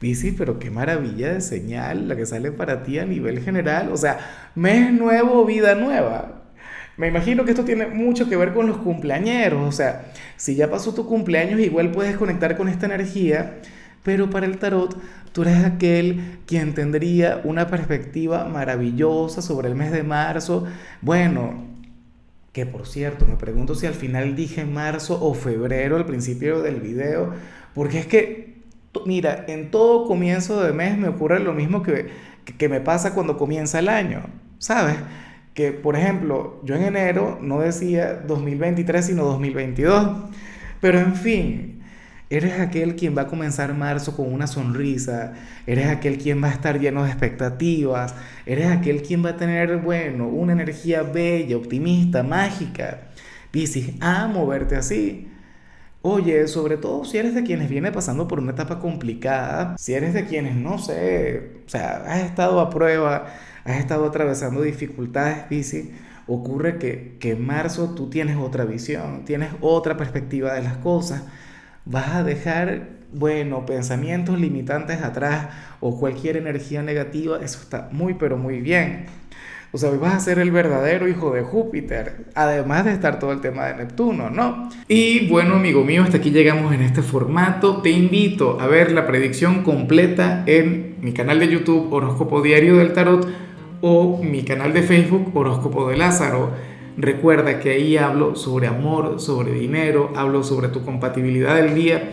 Dice, pero qué maravilla de señal la que sale para ti a nivel general. O sea, mes nuevo, vida nueva. Me imagino que esto tiene mucho que ver con los cumpleañeros. O sea, si ya pasó tu cumpleaños, igual puedes conectar con esta energía. Pero para el tarot, tú eres aquel quien tendría una perspectiva maravillosa sobre el mes de marzo. Bueno, que por cierto, me pregunto si al final dije marzo o febrero al principio del video. Porque es que Mira, en todo comienzo de mes me ocurre lo mismo que, que, me pasa cuando comienza el año, ¿sabes? Que, por ejemplo, yo en enero no decía 2023, sino 2022. Pero en fin, eres aquel quien va a comenzar marzo con una sonrisa, eres aquel quien va a estar lleno de expectativas, eres aquel quien va a tener, bueno, una energía bella, optimista, mágica. Piscis, amo verte así. Oye, sobre todo si eres de quienes viene pasando por una etapa complicada, si eres de quienes, no sé, o sea, has estado a prueba, has estado atravesando dificultades, bici, ocurre que, que en marzo tú tienes otra visión, tienes otra perspectiva de las cosas, vas a dejar, bueno, pensamientos limitantes atrás o cualquier energía negativa, eso está muy, pero muy bien. O sea, hoy vas a ser el verdadero hijo de Júpiter, además de estar todo el tema de Neptuno, ¿no? Y bueno, amigo mío, hasta aquí llegamos en este formato. Te invito a ver la predicción completa en mi canal de YouTube Horóscopo Diario del Tarot o mi canal de Facebook Horóscopo de Lázaro. Recuerda que ahí hablo sobre amor, sobre dinero, hablo sobre tu compatibilidad del día.